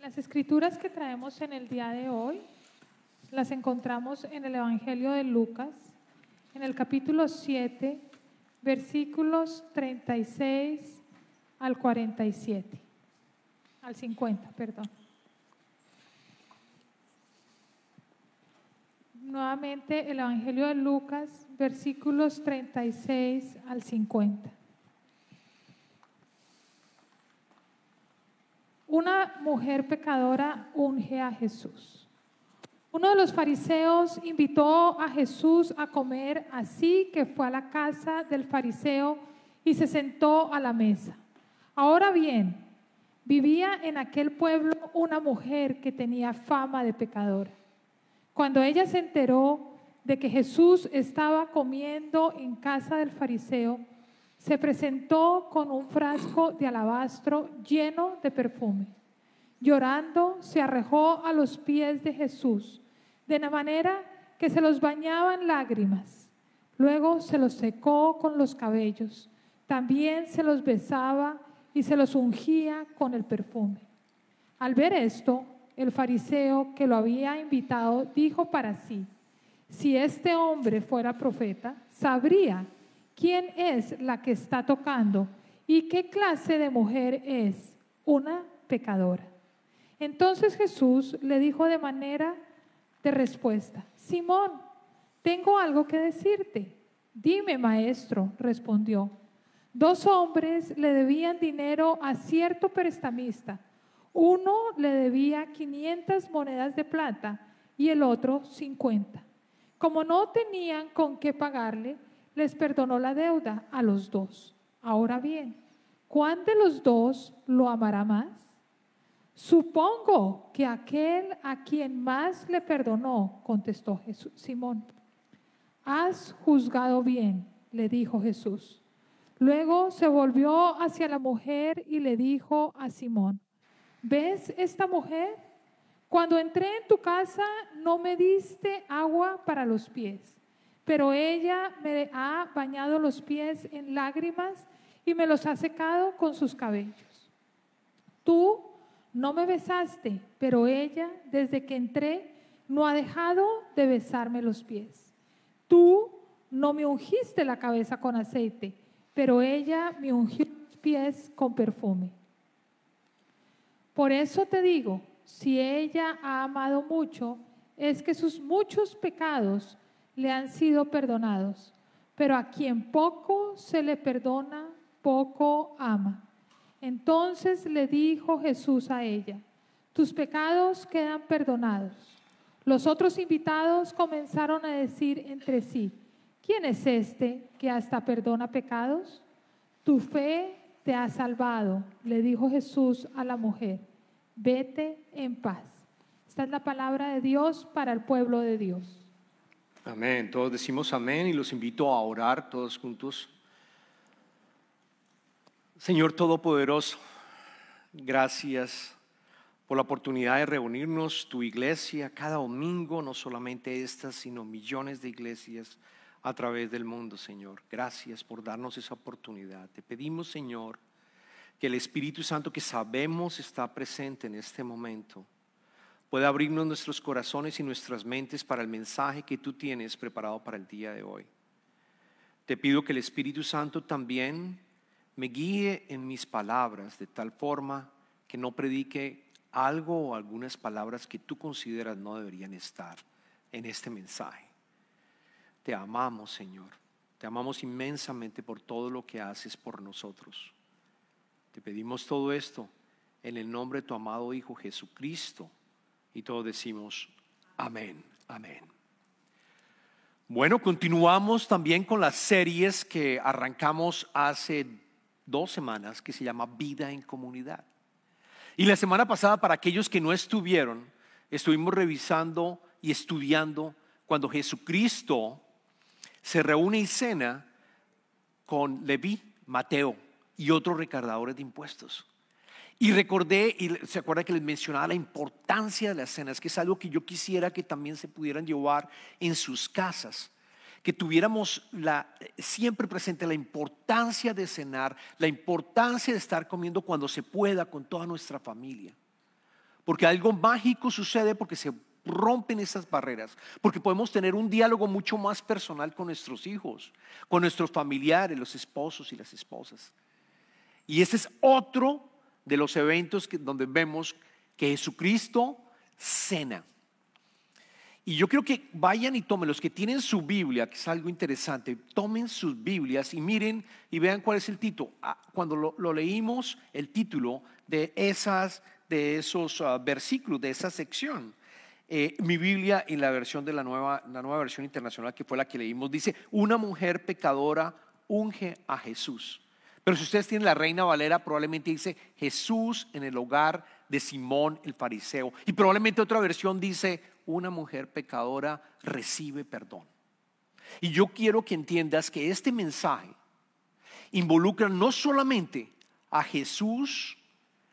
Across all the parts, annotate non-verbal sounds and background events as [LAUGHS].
Las escrituras que traemos en el día de hoy las encontramos en el Evangelio de Lucas, en el capítulo 7, versículos 36 al 47, al 50, perdón. Nuevamente el Evangelio de Lucas, versículos 36 al 50. Una mujer pecadora unge a Jesús. Uno de los fariseos invitó a Jesús a comer, así que fue a la casa del fariseo y se sentó a la mesa. Ahora bien, vivía en aquel pueblo una mujer que tenía fama de pecadora. Cuando ella se enteró de que Jesús estaba comiendo en casa del fariseo, se presentó con un frasco de alabastro lleno de perfume. Llorando, se arrojó a los pies de Jesús, de la manera que se los bañaban lágrimas. Luego se los secó con los cabellos. También se los besaba y se los ungía con el perfume. Al ver esto, el fariseo que lo había invitado dijo para sí, si este hombre fuera profeta, sabría quién es la que está tocando y qué clase de mujer es, una pecadora. Entonces Jesús le dijo de manera de respuesta, Simón, tengo algo que decirte. Dime, maestro, respondió. Dos hombres le debían dinero a cierto prestamista. Uno le debía 500 monedas de plata y el otro 50. Como no tenían con qué pagarle, les perdonó la deuda a los dos. Ahora bien, ¿cuál de los dos lo amará más? Supongo que aquel a quien más le perdonó, contestó Jesús, Simón. Has juzgado bien, le dijo Jesús. Luego se volvió hacia la mujer y le dijo a Simón, ¿ves esta mujer? Cuando entré en tu casa no me diste agua para los pies pero ella me ha bañado los pies en lágrimas y me los ha secado con sus cabellos. Tú no me besaste, pero ella, desde que entré, no ha dejado de besarme los pies. Tú no me ungiste la cabeza con aceite, pero ella me ungió los pies con perfume. Por eso te digo, si ella ha amado mucho, es que sus muchos pecados le han sido perdonados, pero a quien poco se le perdona, poco ama. Entonces le dijo Jesús a ella, tus pecados quedan perdonados. Los otros invitados comenzaron a decir entre sí, ¿quién es este que hasta perdona pecados? Tu fe te ha salvado, le dijo Jesús a la mujer, vete en paz. Esta es la palabra de Dios para el pueblo de Dios. Amén. Todos decimos amén y los invito a orar todos juntos. Señor Todopoderoso, gracias por la oportunidad de reunirnos, tu iglesia, cada domingo, no solamente estas, sino millones de iglesias a través del mundo, Señor. Gracias por darnos esa oportunidad. Te pedimos, Señor, que el Espíritu Santo que sabemos está presente en este momento, puede abrirnos nuestros corazones y nuestras mentes para el mensaje que tú tienes preparado para el día de hoy. Te pido que el Espíritu Santo también me guíe en mis palabras de tal forma que no predique algo o algunas palabras que tú consideras no deberían estar en este mensaje. Te amamos, Señor. Te amamos inmensamente por todo lo que haces por nosotros. Te pedimos todo esto en el nombre de tu amado Hijo Jesucristo y todos decimos, amén, amén. Bueno, continuamos también con las series que arrancamos hace dos semanas que se llama Vida en Comunidad. Y la semana pasada, para aquellos que no estuvieron, estuvimos revisando y estudiando cuando Jesucristo se reúne y cena con Leví, Mateo y otros recaudadores de impuestos. Y recordé, y se acuerda que les mencionaba la importancia de las cenas, que es algo que yo quisiera que también se pudieran llevar en sus casas, que tuviéramos la, siempre presente la importancia de cenar, la importancia de estar comiendo cuando se pueda con toda nuestra familia. porque algo mágico sucede porque se rompen esas barreras, porque podemos tener un diálogo mucho más personal con nuestros hijos, con nuestros familiares, los esposos y las esposas. Y ese es otro de los eventos donde vemos que Jesucristo cena. Y yo quiero que vayan y tomen, los que tienen su Biblia, que es algo interesante, tomen sus Biblias y miren y vean cuál es el título. Ah, cuando lo, leímos, el título de, esas, de esos ah, versículos, de esa sección, eh, mi Biblia en la versión de la nueva, la nueva versión internacional, que fue la que leímos, dice, una mujer pecadora unge a Jesús. Pero si ustedes tienen la Reina Valera, probablemente dice Jesús en el hogar de Simón el fariseo. Y probablemente otra versión dice, una mujer pecadora recibe perdón. Y yo quiero que entiendas que este mensaje involucra no solamente a Jesús,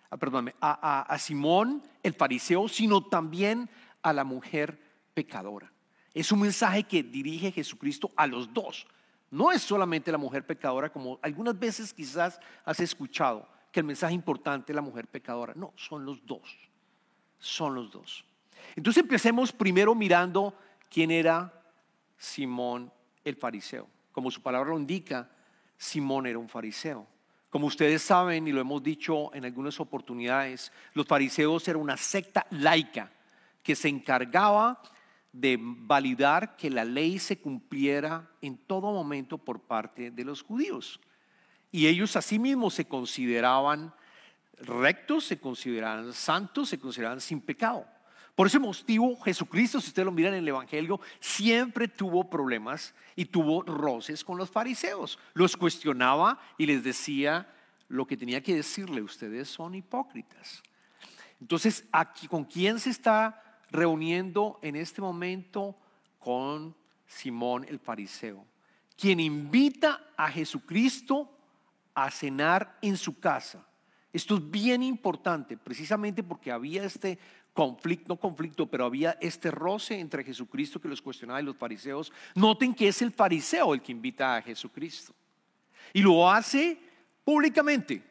a, a, a Simón el fariseo, sino también a la mujer pecadora. Es un mensaje que dirige Jesucristo a los dos. No es solamente la mujer pecadora, como algunas veces quizás has escuchado que el mensaje importante es la mujer pecadora. No, son los dos. Son los dos. Entonces empecemos primero mirando quién era Simón el fariseo. Como su palabra lo indica, Simón era un fariseo. Como ustedes saben y lo hemos dicho en algunas oportunidades, los fariseos eran una secta laica que se encargaba de validar que la ley se cumpliera en todo momento por parte de los judíos. Y ellos asimismo se consideraban rectos, se consideraban santos, se consideraban sin pecado. Por ese motivo, Jesucristo, si ustedes lo miran en el Evangelio, siempre tuvo problemas y tuvo roces con los fariseos. Los cuestionaba y les decía lo que tenía que decirle, ustedes son hipócritas. Entonces, aquí, ¿con quién se está reuniendo en este momento? Con Simón el fariseo, quien invita a Jesucristo a cenar en su casa. Esto es bien importante, precisamente porque había este conflicto, no conflicto, pero había este roce entre Jesucristo que los cuestionaba y los fariseos. Noten que es el fariseo el que invita a Jesucristo. Y lo hace públicamente,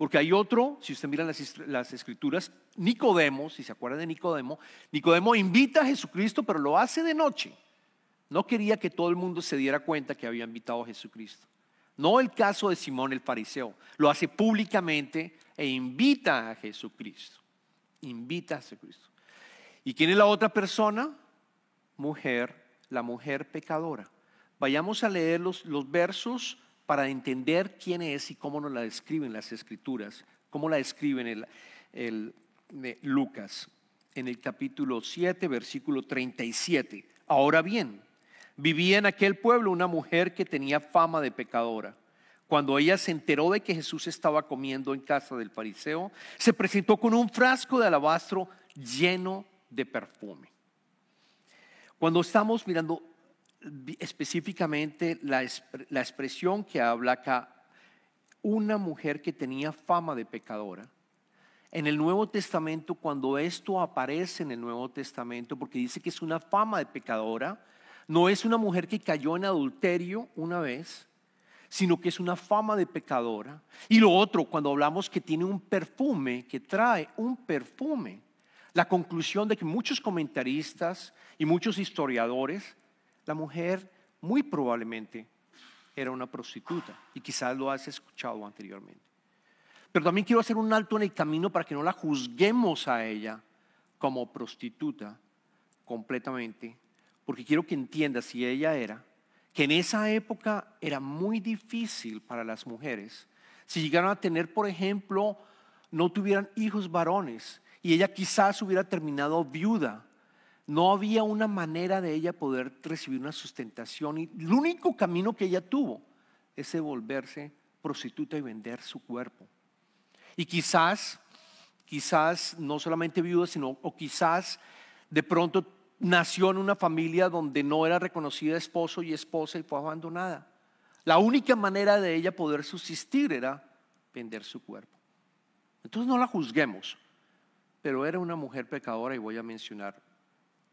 porque hay otro, si usted mira las, escrituras, Nicodemo, si se acuerdan de Nicodemo, Nicodemo invita a Jesucristo, pero lo hace de noche. No quería que todo el mundo se diera cuenta que había invitado a Jesucristo. No el caso de Simón el fariseo, lo hace públicamente e invita a Jesucristo invita a Jesucristo. ¿Y quién es la otra persona? Mujer, la mujer pecadora. Vayamos a leer los, versos para entender quién es y cómo nos la describen las escrituras, cómo la describen el, el, Lucas en el capítulo 7, versículo 37. Ahora bien, vivía en aquel pueblo una mujer que tenía fama de pecadora. Cuando ella se enteró de que Jesús estaba comiendo en casa del fariseo, se presentó con un frasco de alabastro lleno de perfume. Cuando estamos mirando específicamente la, expresión que habla acá, una mujer que tenía fama de pecadora, en el Nuevo Testamento, cuando esto aparece en el Nuevo Testamento, porque dice que es una fama de pecadora, no es una mujer que cayó en adulterio una vez, sino que es una fama de pecadora. Y lo otro, cuando hablamos que tiene un perfume, que trae un perfume, la conclusión de que muchos comentaristas y muchos historiadores, la mujer muy probablemente era una prostituta y quizás lo has escuchado anteriormente. Pero también quiero hacer un alto en el camino para que no la juzguemos a ella como prostituta completamente, porque quiero que entienda si ella era que en esa época era muy difícil para las mujeres. Si llegaron a tener, por ejemplo, no tuvieran hijos varones y ella quizás hubiera terminado viuda, no había una manera de ella poder recibir una sustentación y el único camino que ella tuvo es volverse prostituta y vender su cuerpo. Y quizás, quizás no solamente viuda, sino o quizás de pronto nació en una familia donde no era reconocida esposo y esposa y fue abandonada. La única manera de ella poder subsistir era vender su cuerpo. Entonces no la juzguemos, pero era una mujer pecadora y voy a mencionar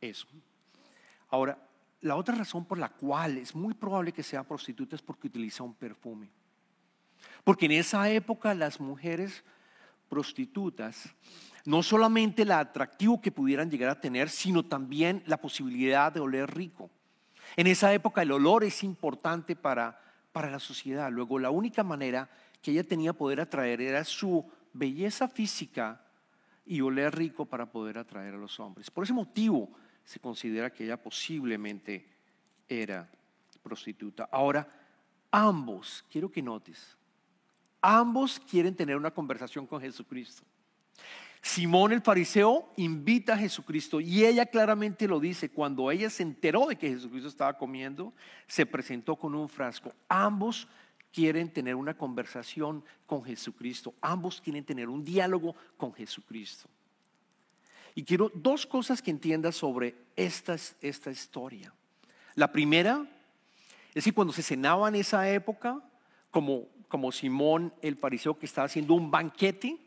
eso. Ahora, la otra razón por la cual es muy probable que sea prostituta es porque utiliza un perfume. Porque en esa época las mujeres prostitutas, no solamente el atractivo que pudieran llegar a tener, sino también la posibilidad de oler rico. En esa época el olor es importante para, para la sociedad. Luego la única manera que ella tenía poder atraer era su belleza física y oler rico para poder atraer a los hombres. Por ese motivo se considera que ella posiblemente era prostituta. Ahora, ambos, quiero que notes, ambos quieren tener una conversación con Jesucristo. Simón el fariseo invita a Jesucristo y ella claramente lo dice, cuando ella se enteró de que Jesucristo estaba comiendo, se presentó con un frasco. Ambos quieren tener una conversación con Jesucristo, ambos quieren tener un diálogo con Jesucristo. Y quiero dos cosas que entiendas sobre esta, esta historia. La primera es que cuando se cenaba en esa época, como, como Simón el fariseo que estaba haciendo un banquete,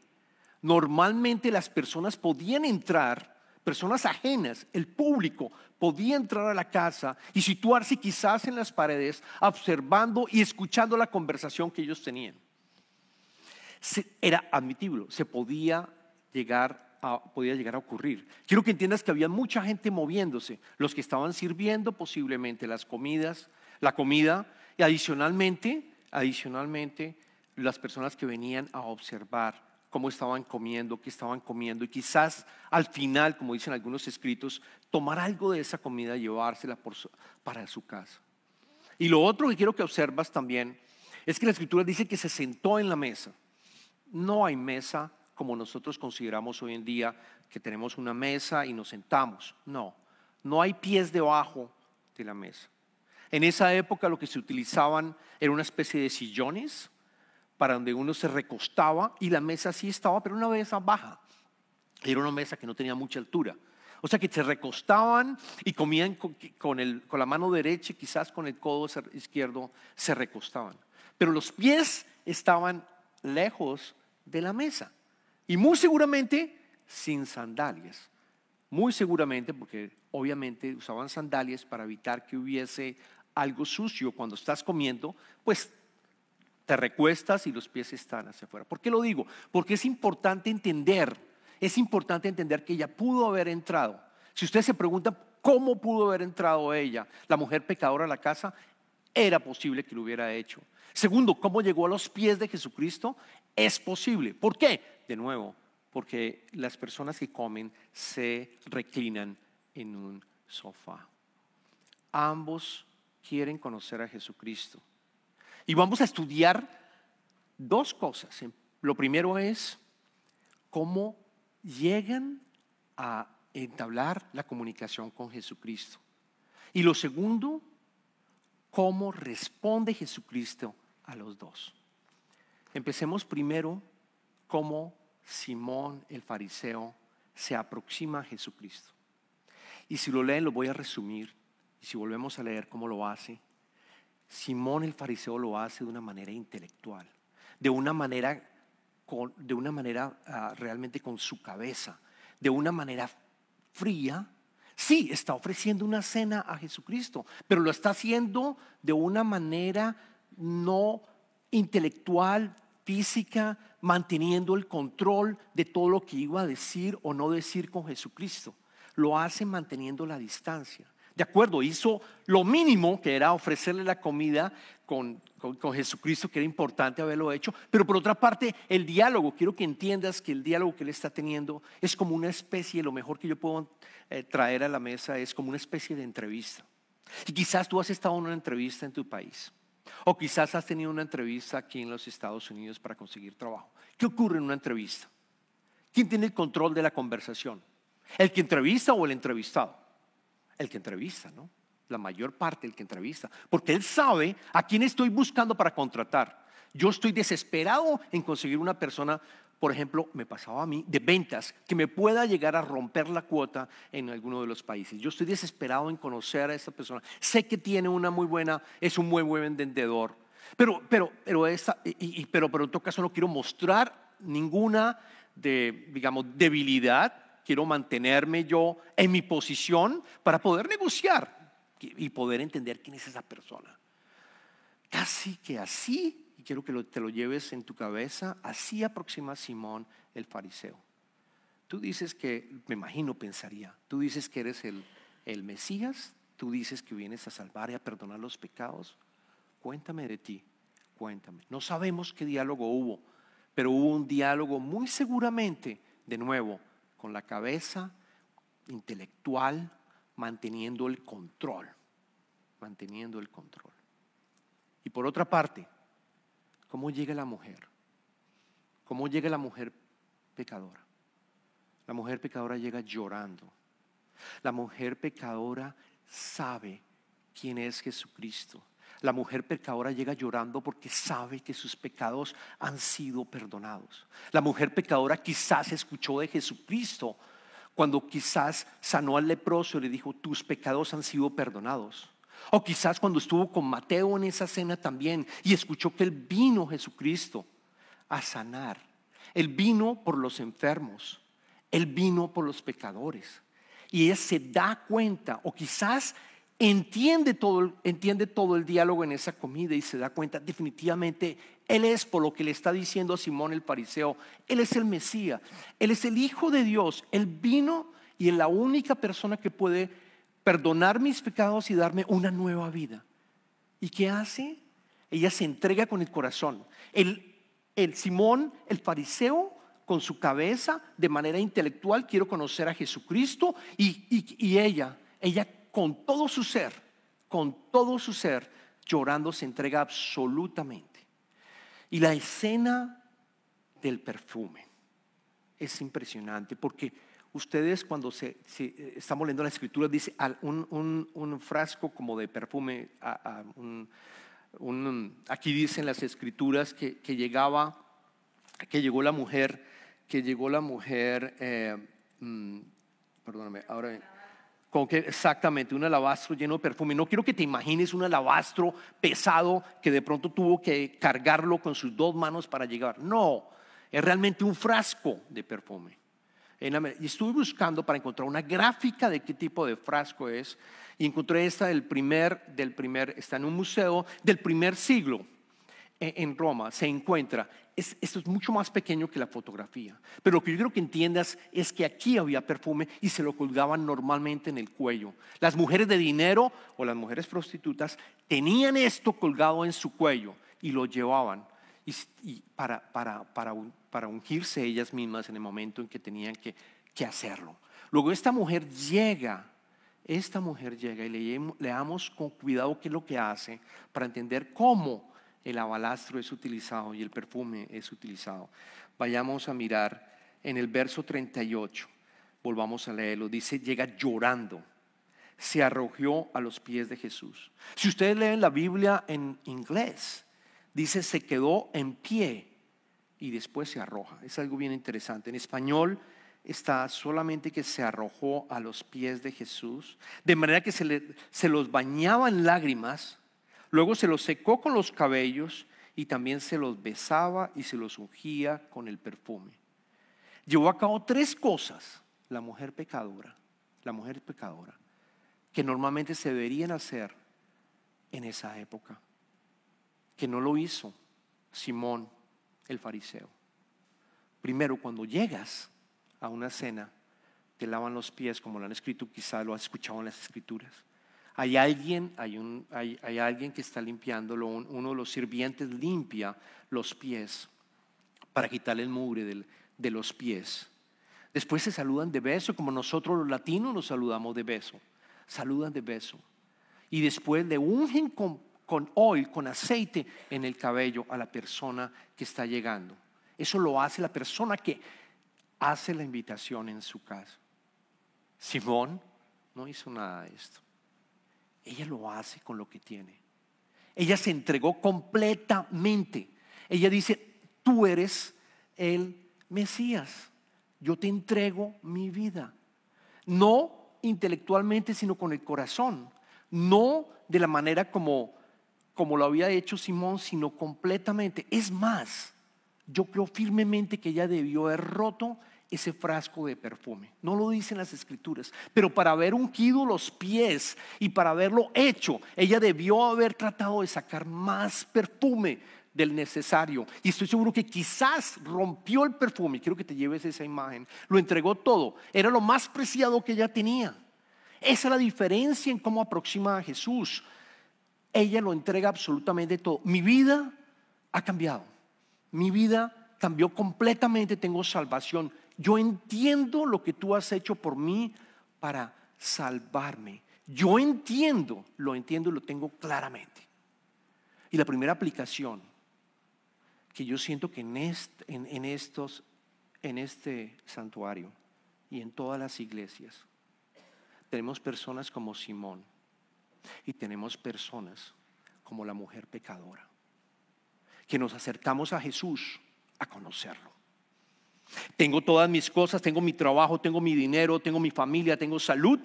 normalmente las personas podían entrar, personas ajenas, el público podía entrar a la casa y situarse quizás en las paredes observando y escuchando la conversación que ellos tenían. Era admitible, se podía llegar podía llegar a ocurrir. Quiero que entiendas que había mucha gente moviéndose, los que estaban sirviendo posiblemente las comidas, la comida y adicionalmente, adicionalmente las personas que venían a observar cómo estaban comiendo, qué estaban comiendo y quizás al final, como dicen algunos escritos, tomar algo de esa comida y llevársela para su casa. Y lo otro que quiero que observas también es que la escritura dice que se sentó en la mesa. No hay mesa como nosotros consideramos hoy en día que tenemos una mesa y nos sentamos. No, no hay pies debajo de la mesa. En esa época lo que se utilizaban era una especie de sillones para donde uno se recostaba y la mesa sí estaba, pero una mesa baja. Era una mesa que no tenía mucha altura. O sea que se recostaban y comían con, el, con la mano derecha, quizás con el codo izquierdo, se recostaban. Pero los pies estaban lejos de la mesa. Y muy seguramente sin sandalias. Muy seguramente porque obviamente usaban sandalias para evitar que hubiese algo sucio cuando estás comiendo, pues te recuestas y los pies están hacia afuera. ¿Por qué lo digo? Porque es importante entender, es importante entender que ella pudo haber entrado. Si usted se pregunta cómo pudo haber entrado ella, la mujer pecadora a la casa, era posible que lo hubiera hecho. Segundo, cómo llegó a los pies de Jesucristo, es posible. ¿Por qué? De nuevo, porque las personas que comen se reclinan en un sofá. Ambos quieren conocer a Jesucristo. Y vamos a estudiar dos cosas. Lo primero es cómo llegan a entablar la comunicación con Jesucristo. Y lo segundo, cómo responde Jesucristo a los dos. Empecemos primero cómo Simón el fariseo se aproxima a Jesucristo. Y si lo leen, lo voy a resumir. Y si volvemos a leer cómo lo hace, Simón el fariseo lo hace de una manera intelectual, de una manera, de una manera ah, realmente con su cabeza, de una manera fría. Sí, está ofreciendo una cena a Jesucristo, pero lo está haciendo de una manera no intelectual, física, manteniendo el control de todo lo que iba a decir o no decir con Jesucristo. Lo hace manteniendo la distancia. De acuerdo, hizo lo mínimo que era ofrecerle la comida con, Jesucristo, que era importante haberlo hecho. Pero por otra parte, el diálogo, quiero que entiendas que el diálogo que él está teniendo es como una especie, lo mejor que yo puedo eh, traer a la mesa es como una especie de entrevista. Y quizás tú has estado en una entrevista en tu país. O quizás has tenido una entrevista aquí en los Estados Unidos para conseguir trabajo. ¿Qué ocurre en una entrevista? ¿Quién tiene el control de la conversación? ¿El que entrevista o el entrevistado? El que entrevista, ¿no? La mayor parte el que entrevista, porque él sabe a quién estoy buscando para contratar. Yo estoy desesperado en conseguir una persona, por ejemplo, me pasaba a mí, de ventas, que me pueda llegar a romper la cuota en alguno de los países. Yo estoy desesperado en conocer a esa persona. Sé que tiene una muy buena, es un buen buen vendedor, pero, pero, pero, pero, pero en todo caso no quiero mostrar ninguna digamos, debilidad quiero mantenerme yo en mi posición para poder negociar y poder entender quién es esa persona. Casi que así y quiero que te lo lleves en tu cabeza, así aproxima Simón el fariseo. Tú dices que, me imagino, pensaría, tú dices que eres el, el Mesías, tú dices que vienes a salvar y a perdonar los pecados. Cuéntame de ti, cuéntame. No sabemos qué diálogo hubo, pero hubo un diálogo muy seguramente, de nuevo, con la cabeza intelectual, manteniendo el control, manteniendo el control. Y por otra parte, ¿cómo llega la mujer? ¿Cómo llega la mujer pecadora? La mujer pecadora llega llorando. La mujer pecadora sabe quién es Jesucristo. La mujer pecadora llega llorando porque sabe que sus pecados han sido perdonados. La mujer pecadora quizás escuchó de Jesucristo cuando quizás sanó al leproso y le dijo, tus pecados han sido perdonados. O quizás cuando estuvo con Mateo en esa cena también y escuchó que él vino Jesucristo a sanar. Él vino por los enfermos. Él vino por los pecadores. Y ella se da cuenta, o quizás entiende todo, entiende todo el diálogo en esa comida y se da cuenta, definitivamente, Él es por lo que le está diciendo a Simón el fariseo, Él es el Mesías, Él es el Hijo de Dios, Él vino y es la única persona que puede perdonar mis pecados y darme una nueva vida. ¿Y qué hace? Ella se entrega con el corazón. El, el Simón, el fariseo, con su cabeza, de manera intelectual, quiero conocer a Jesucristo y, ella, ella con todo su ser, con todo su ser, llorando, se entrega absolutamente. Y la escena del perfume es impresionante porque ustedes cuando se, estamos leyendo la escritura dice un, frasco como de perfume, aquí dicen las escrituras que, llegaba, que llegó la mujer que llegó la mujer, eh, mm, perdóname, ahora, con que exactamente un alabastro lleno de perfume. No quiero que te imagines un alabastro pesado que de pronto tuvo que cargarlo con sus dos manos para llegar. No, es realmente un frasco de perfume. Y estuve buscando para encontrar una gráfica de qué tipo de frasco es y encontré esta del primer, del primer, está en un museo del primer siglo en Roma se encuentra, esto es mucho más pequeño que la fotografía, pero lo que yo quiero que entiendas es que aquí había perfume y se lo colgaban normalmente en el cuello. Las mujeres de dinero o las mujeres prostitutas tenían esto colgado en su cuello y lo llevaban y, para, para, para, ungirse ellas mismas en el momento en que tenían que, que hacerlo. Luego esta mujer llega, esta mujer llega y le, leamos con cuidado qué es lo que hace para entender cómo el abalastro es utilizado y el perfume es utilizado. Vayamos a mirar en el verso 38, volvamos a leerlo, dice, llega llorando, se arrojó a los pies de Jesús. Si ustedes leen la Biblia en inglés, dice, se quedó en pie y después se arroja. Es algo bien interesante. En español está solamente que se arrojó a los pies de Jesús, de manera que se, los bañaba en lágrimas Luego se los secó con los cabellos y también se los besaba y se los ungía con el perfume. Llevó a cabo tres cosas la mujer pecadora, la mujer pecadora, que normalmente se deberían hacer en esa época, que no lo hizo Simón el fariseo. Primero, cuando llegas a una cena, te lavan los pies, como lo han escrito, quizá lo has escuchado en las escrituras. Hay alguien, hay, un, hay, alguien que está limpiándolo, uno de los sirvientes limpia los pies para quitarle el mugre de los pies. Después se saludan de beso, como nosotros los latinos nos saludamos de beso. Saludan de beso. Y después le ungen con, con oil, con aceite en el cabello a la persona que está llegando. Eso lo hace la persona que hace la invitación en su casa. Simón no hizo nada de esto. Ella lo hace con lo que tiene. Ella se entregó completamente. Ella dice, tú eres el Mesías. Yo te entrego mi vida. No intelectualmente, sino con el corazón. No de la manera como, como lo había hecho Simón, sino completamente. Es más, yo creo firmemente que ella debió haber roto ese frasco de perfume. No lo dicen las escrituras, pero para haber ungido los pies y para haberlo hecho, ella debió haber tratado de sacar más perfume del necesario. Y estoy seguro que quizás rompió el perfume. Quiero que te lleves esa imagen. Lo entregó todo. Era lo más preciado que ella tenía. Esa es la diferencia en cómo aproxima a Jesús. Ella lo entrega absolutamente todo. Mi vida ha cambiado. Mi vida cambió completamente. Tengo salvación. Yo entiendo lo que tú has hecho por mí para salvarme. Yo entiendo, lo entiendo y lo tengo claramente. Y la primera aplicación que yo siento que en, en, estos, en este santuario y en todas las iglesias, tenemos personas como Simón y tenemos personas como la mujer pecadora, que nos acercamos a Jesús a conocerlo. Tengo todas mis cosas, tengo mi trabajo, tengo mi dinero, tengo mi familia, tengo salud.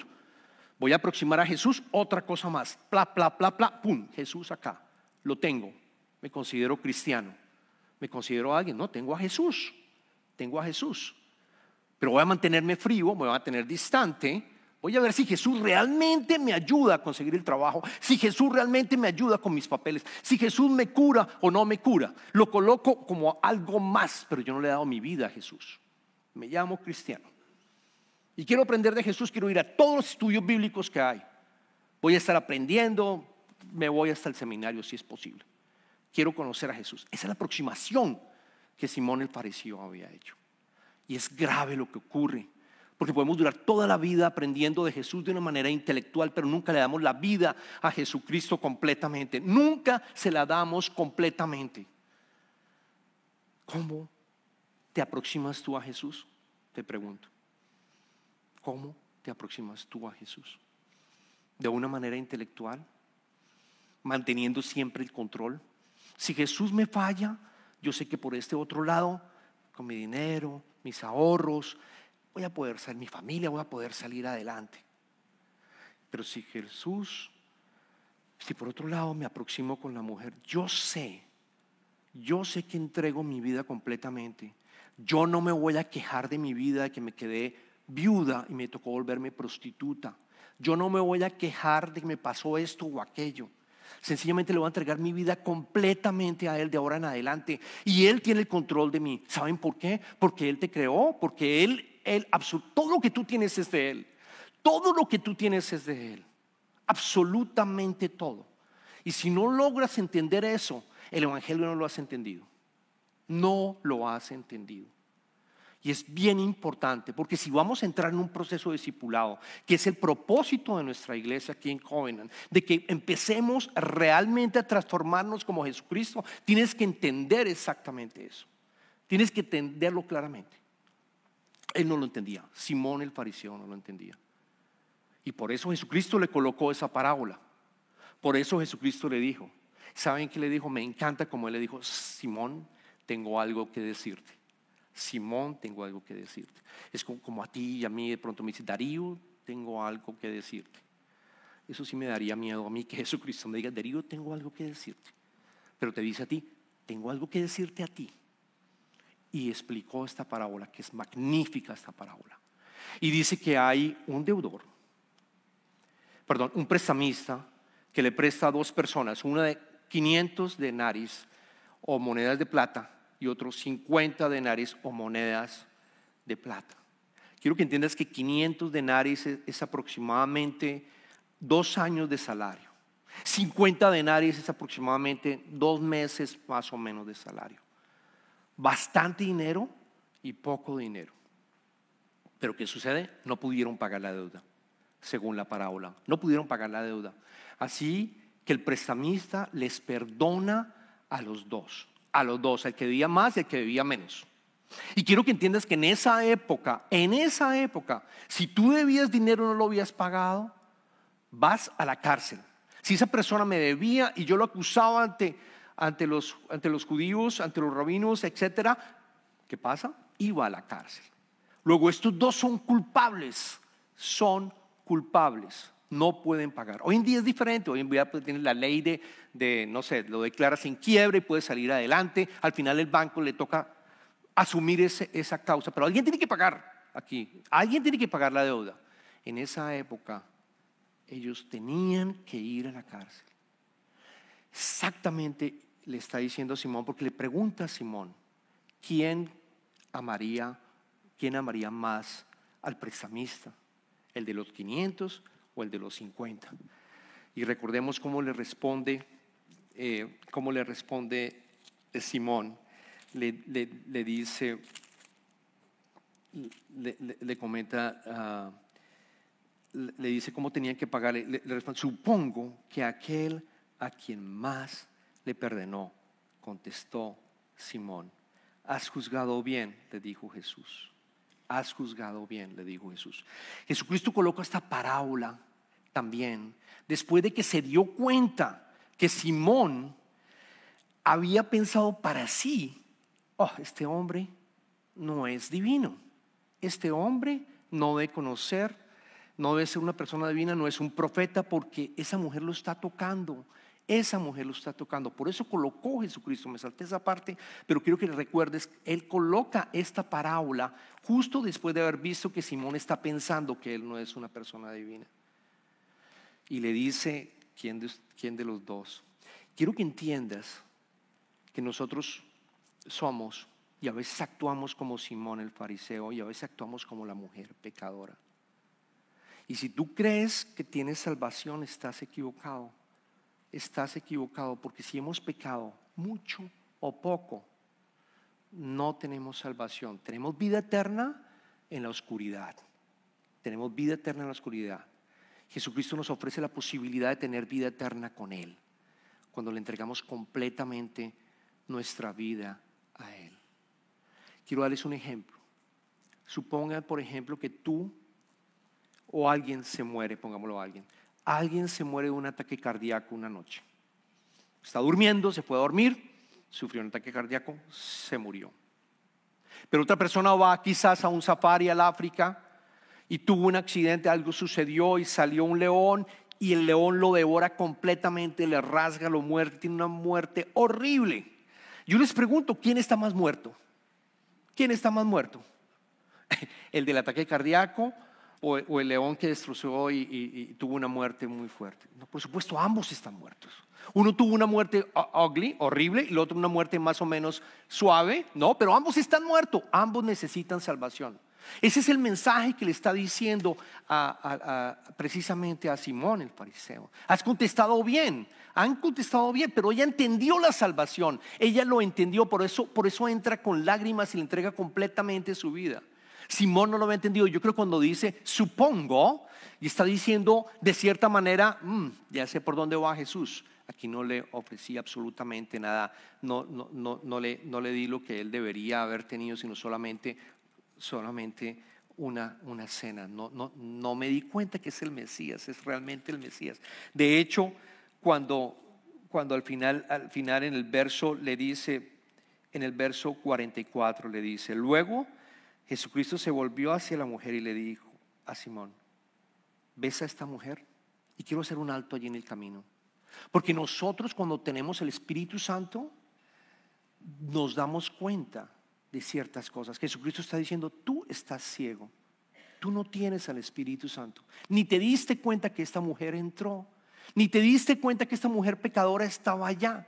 Voy a aproximar a Jesús, otra cosa más. Pla, pla, pla, pla, pum, Jesús acá. Lo tengo. Me considero cristiano. Me considero alguien. No, tengo a Jesús. Tengo a Jesús. Pero voy a mantenerme frío, me voy a mantener distante. Voy a ver si Jesús realmente me ayuda a conseguir el trabajo, si Jesús realmente me ayuda con mis papeles, si Jesús me cura o no me cura. Lo coloco como algo más, pero yo no le he dado mi vida a Jesús. Me llamo cristiano. Y quiero aprender de Jesús, quiero ir a todos los estudios bíblicos que hay. Voy a estar aprendiendo, me voy hasta el seminario si es posible. Quiero conocer a Jesús. Esa es la aproximación que Simón el fariseo había hecho. Y es grave lo que ocurre porque podemos durar toda la vida aprendiendo de Jesús de una manera intelectual, pero nunca le damos la vida a Jesucristo completamente. Nunca se la damos completamente. ¿Cómo te aproximas tú a Jesús? Te pregunto. ¿Cómo te aproximas tú a Jesús? ¿De una manera intelectual? ¿Manteniendo siempre el control? Si Jesús me falla, yo sé que por este otro lado, con mi dinero, mis ahorros, voy a poder ser mi familia, voy a poder salir adelante. Pero si Jesús, si por otro lado me aproximo con la mujer, yo sé, yo sé que entrego mi vida completamente. Yo no me voy a quejar de mi vida, de que me quedé viuda y me tocó volverme prostituta. Yo no me voy a quejar de que me pasó esto o aquello. Sencillamente le voy a entregar mi vida completamente a Él de ahora en adelante. Y Él tiene el control de mí. ¿Saben por qué? Porque Él te creó, porque Él él, todo lo que tú tienes es de Él. Todo lo que tú tienes es de Él. Absolutamente todo. Y si no logras entender eso, el Evangelio no lo has entendido. No lo has entendido. Y es bien importante, porque si vamos a entrar en un proceso de discipulado, que es el propósito de nuestra iglesia aquí en Covenant, de que empecemos realmente a transformarnos como Jesucristo, tienes que entender exactamente eso. Tienes que entenderlo claramente. Él no lo entendía. Simón el fariseo no lo entendía. Y por eso Jesucristo le colocó esa parábola. Por eso Jesucristo le dijo, ¿saben qué le dijo? Me encanta como él le dijo, Simón, tengo algo que decirte. Simón, tengo algo que decirte. Es como, a ti y a mí de pronto me dice, Darío, tengo algo que decirte. Eso sí me daría miedo a mí que [LAUGHS] Jesucristo me diga, Darío, tengo algo que decirte. Pero te dice a ti, tengo algo que decirte a ti y explicó esta parábola, que es magnífica esta parábola. Y dice que hay un deudor, perdón, un prestamista que le presta a dos personas, una de 500 denaris o monedas de plata y otro 50 denaris o monedas de plata. Quiero que entiendas que 500 denaris es, aproximadamente dos años de salario. 50 denaris es aproximadamente dos meses más o menos de salario bastante dinero y poco dinero. Pero ¿qué sucede? No pudieron pagar la deuda, según la parábola. No pudieron pagar la deuda. Así que el prestamista les perdona a los dos, a los dos, el que debía más y el que debía menos. Y quiero que entiendas que en esa época, en esa época, si tú debías dinero y no lo habías pagado, vas a la cárcel. Si esa persona me debía y yo lo acusaba ante ante los, ante los judíos, ante los rabinos, etcétera, ¿qué pasa? Iba a la cárcel. Luego, estos dos son culpables, son culpables, no pueden pagar. Hoy en día es diferente, hoy en día pues, tiene la ley de, de, no sé, lo declaras en quiebra y puedes salir adelante. Al final, el banco le toca asumir ese, esa causa, pero alguien tiene que pagar aquí, alguien tiene que pagar la deuda. En esa época, ellos tenían que ir a la cárcel. Exactamente le está diciendo Simón, porque le pregunta a Simón, ¿quién amaría, quién amaría más al prestamista? ¿El de los 500 o el de los 50? Y recordemos cómo le responde, eh, cómo le responde Simón. Le, dice, le, comenta, ah, le dice cómo tenían que pagarle. Le, responde, supongo que aquel a quien más le perdonó, contestó Simón. Has juzgado bien, le dijo Jesús. Has juzgado bien, le dijo Jesús. Jesucristo coloca esta parábola también después de que se dio cuenta que Simón había pensado para sí, oh, este hombre no es divino, este hombre no debe conocer, no debe ser una persona divina, no es un profeta porque esa mujer lo está tocando, esa mujer lo está tocando. Por eso colocó Jesucristo, me salté esa parte, pero quiero que recuerdes, Él coloca esta parábola justo después de haber visto que Simón está pensando que Él no es una persona divina. Y le dice, ¿quién de, quién de los dos? Quiero que entiendas que nosotros somos y a veces actuamos como Simón el fariseo y a veces actuamos como la mujer pecadora. Y si tú crees que tienes salvación, estás equivocado estás equivocado porque si hemos pecado mucho o poco, no tenemos salvación. Tenemos vida eterna en la oscuridad. Tenemos vida eterna en la oscuridad. Jesucristo nos ofrece la posibilidad de tener vida eterna con Él, cuando le entregamos completamente nuestra vida a Él. Quiero darles un ejemplo. Supongan, por ejemplo, que tú o alguien se muere, pongámoslo a alguien, alguien se muere de un ataque cardíaco una noche. Está durmiendo, se puede dormir, sufrió un ataque cardíaco, se murió. Pero otra persona va quizás a un safari al África y tuvo un accidente, algo sucedió y salió un león y el león lo devora completamente, le rasga, lo muerte, tiene una muerte horrible. Yo les pregunto, ¿quién está más muerto? ¿Quién está más muerto? [LAUGHS] ¿El del ataque cardíaco o, el león que destrozó y, tuvo una muerte muy fuerte. No, por supuesto, ambos están muertos. Uno tuvo una muerte ugly, horrible, y el otro una muerte más o menos suave, no, pero ambos están muertos, ambos necesitan salvación. Ese es el mensaje que le está diciendo precisamente a Simón el fariseo. Has contestado bien, han contestado bien, pero ella entendió la salvación, ella lo entendió, por eso, por eso entra con lágrimas y le entrega completamente su vida. Simón no lo había entendido. Yo creo cuando dice supongo y está diciendo de cierta manera, mm, ya sé por dónde va Jesús. Aquí no le ofrecí absolutamente nada, no, no, no, no, le, no le di lo que él debería haber tenido, sino solamente, solamente una, una cena. No, no, no me di cuenta que es el Mesías, es realmente el Mesías. De hecho, cuando, cuando al, final, al final en el verso le dice, en el verso 44 le dice, luego Jesucristo se volvió hacia la mujer y le dijo a Simón, ¿ves a esta mujer? Y quiero hacer un alto allí en el camino. Porque nosotros cuando tenemos el Espíritu Santo, nos damos cuenta de ciertas cosas. Jesucristo está diciendo, tú estás ciego, tú no tienes al Espíritu Santo. Ni te diste cuenta que esta mujer entró, ni te diste cuenta que esta mujer pecadora estaba allá.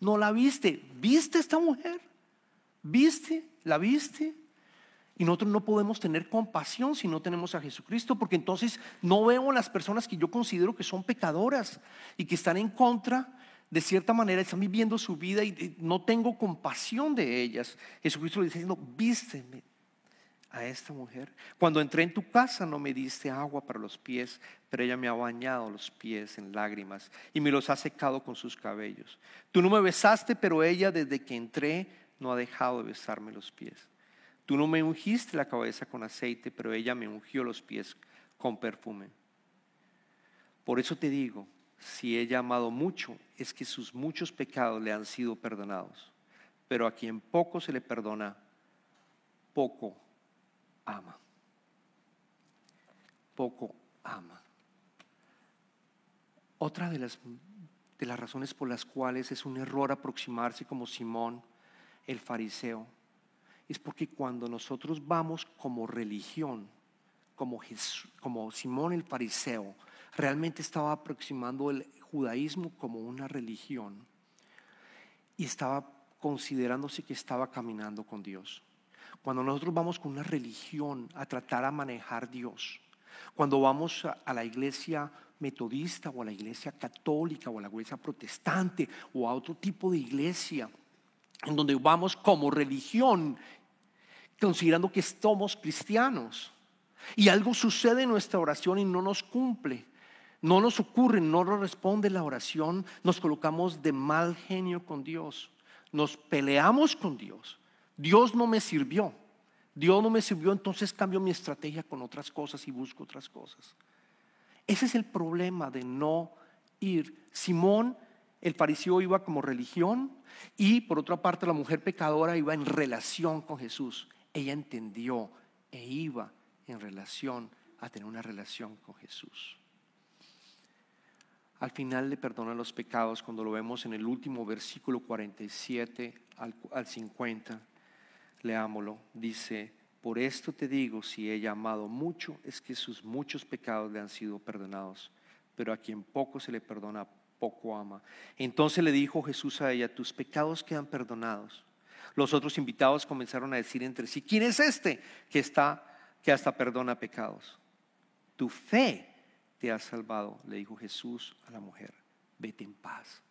No la viste. ¿Viste esta mujer? ¿Viste? ¿La viste? Y nosotros no podemos tener compasión si no tenemos a Jesucristo, porque entonces no veo a las personas que yo considero que son pecadoras y que están en contra, de cierta manera, están viviendo su vida y no tengo compasión de ellas. Jesucristo le dice diciendo, vísteme a esta mujer. Cuando entré en tu casa no me diste agua para los pies, pero ella me ha bañado los pies en lágrimas y me los ha secado con sus cabellos. Tú no me besaste, pero ella desde que entré no ha dejado de besarme los pies. Tú no me ungiste la cabeza con aceite, pero ella me ungió los pies con perfume. Por eso te digo, si ella ha amado mucho, es que sus muchos pecados le han sido perdonados. Pero a quien poco se le perdona, poco ama. Poco ama. Otra de las, de las razones por las cuales es un error aproximarse como Simón el fariseo es porque cuando nosotros vamos como religión, como, como Simón el fariseo, realmente estaba aproximando el judaísmo como una religión, y estaba considerándose que estaba caminando con Dios. Cuando nosotros vamos con una religión a tratar a manejar Dios, cuando vamos a, la iglesia metodista o a la iglesia católica o a la iglesia protestante o a otro tipo de iglesia, en donde vamos como religión, considerando que somos cristianos, y algo sucede en nuestra oración y no nos cumple, no nos ocurre, no nos responde la oración, nos colocamos de mal genio con Dios, nos peleamos con Dios. Dios no me sirvió. Dios no me sirvió, entonces cambio mi estrategia con otras cosas y busco otras cosas. Ese es el problema de no ir. Simón, el fariseo, iba como religión y por otra parte la mujer pecadora iba en relación con Jesús. Ella entendió e iba en relación a tener una relación con Jesús. Al final le perdona los pecados cuando lo vemos en el último versículo 47 al, al 50. Leámoslo. Dice, por esto te digo, si ella ha amado mucho, es que sus muchos pecados le han sido perdonados. Pero a quien poco se le perdona, poco ama. Entonces le dijo Jesús a ella, tus pecados quedan perdonados. Los otros invitados comenzaron a decir entre sí, ¿quién es este que está que hasta perdona pecados? Tu fe te ha salvado, le dijo Jesús a la mujer. Vete en paz.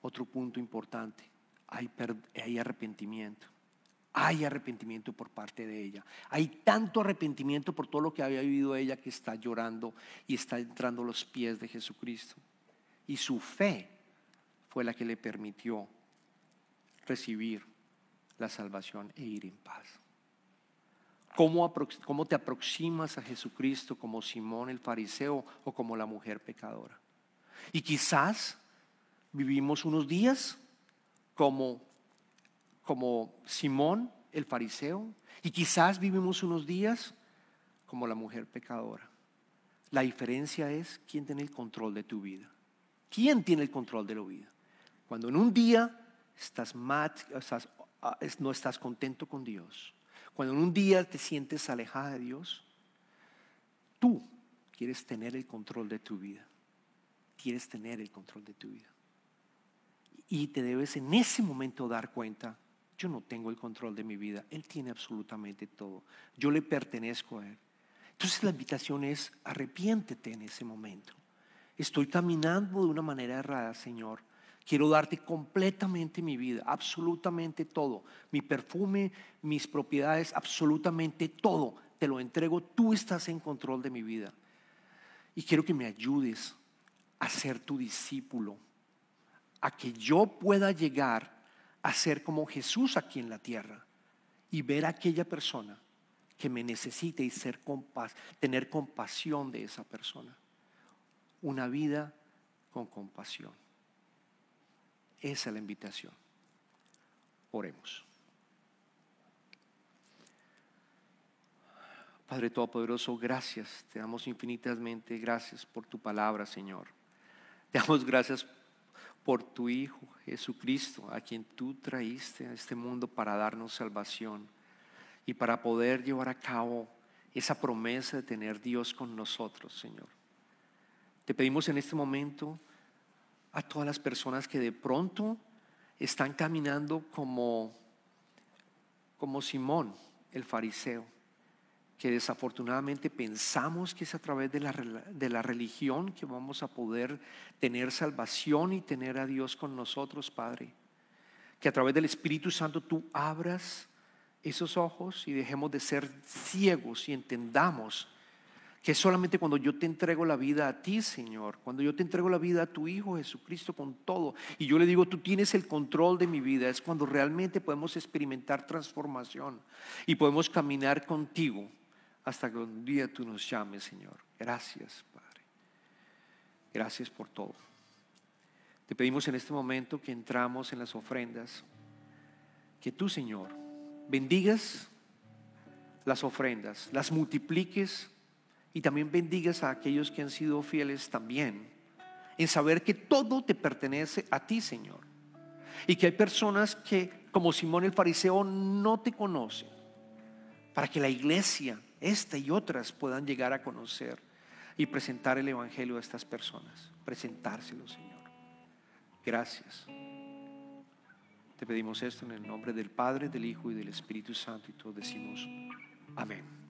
Otro punto importante, hay, arrepentimiento. Hay arrepentimiento por parte de ella. Hay tanto arrepentimiento por todo lo que había vivido ella que está llorando y está entrando a los pies de Jesucristo. Y su fe fue la que le permitió recibir la salvación e ir en paz. ¿Cómo, ¿Cómo, te aproximas a Jesucristo como Simón el fariseo o como la mujer pecadora? Y quizás vivimos unos días como como Simón el fariseo y quizás vivimos unos días como la mujer pecadora. La diferencia es quién tiene el control de tu vida. ¿Quién tiene el control de la vida? Cuando en un día estás, ah, no estás contento con Dios, cuando en un día te sientes alejada de Dios, tú quieres tener el control de tu vida. Quieres tener el control de tu vida. Y te debes en ese momento dar cuenta yo no tengo el control de mi vida, Él tiene absolutamente todo. Yo le pertenezco a Él. Entonces la invitación es, arrepiéntete en ese momento. Estoy caminando de una manera errada, Señor. Quiero darte completamente mi vida, absolutamente todo. Mi perfume, mis propiedades, absolutamente todo. Te lo entrego. Tú estás en control de mi vida. Y quiero que me ayudes a ser tu discípulo. A que yo pueda llegar a ser como Jesús aquí en la tierra y ver a aquella persona que me necesite y ser tener compasión de esa persona. Una vida con compasión. Esa es la invitación. Oremos. Padre Todopoderoso, gracias. Te damos infinitamente gracias por tu palabra, Señor. Te damos gracias por tu Hijo Jesucristo, a quien tú traíste a este mundo para darnos salvación y para poder llevar a cabo esa promesa de tener Dios con nosotros, Señor. Te pedimos en este momento a todas las personas que de pronto están caminando como, como Simón, el fariseo que desafortunadamente pensamos que es a través de la, de la religión que vamos a poder tener salvación y tener a Dios con nosotros, Padre. Que a través del Espíritu Santo tú abras esos ojos y dejemos de ser ciegos y entendamos que solamente cuando yo te entrego la vida a ti, Señor, cuando yo te entrego la vida a tu Hijo Jesucristo con todo, y yo le digo, tú tienes el control de mi vida, es cuando realmente podemos experimentar transformación y podemos caminar contigo hasta que un día tú nos llames, Señor. Gracias, Padre. Gracias por todo. Te pedimos en este momento que entramos en las ofrendas, que tú, Señor, bendigas las ofrendas, las multipliques y también bendigas a aquellos que han sido fieles también, en saber que todo te pertenece a ti, Señor. Y que hay personas que, como Simón el fariseo, no te conocen, para que la iglesia esta y otras puedan llegar a conocer y presentar el Evangelio a estas personas. Presentárselo, Señor. Gracias. Te pedimos esto en el nombre del Padre, del Hijo y del Espíritu Santo y todos decimos amén.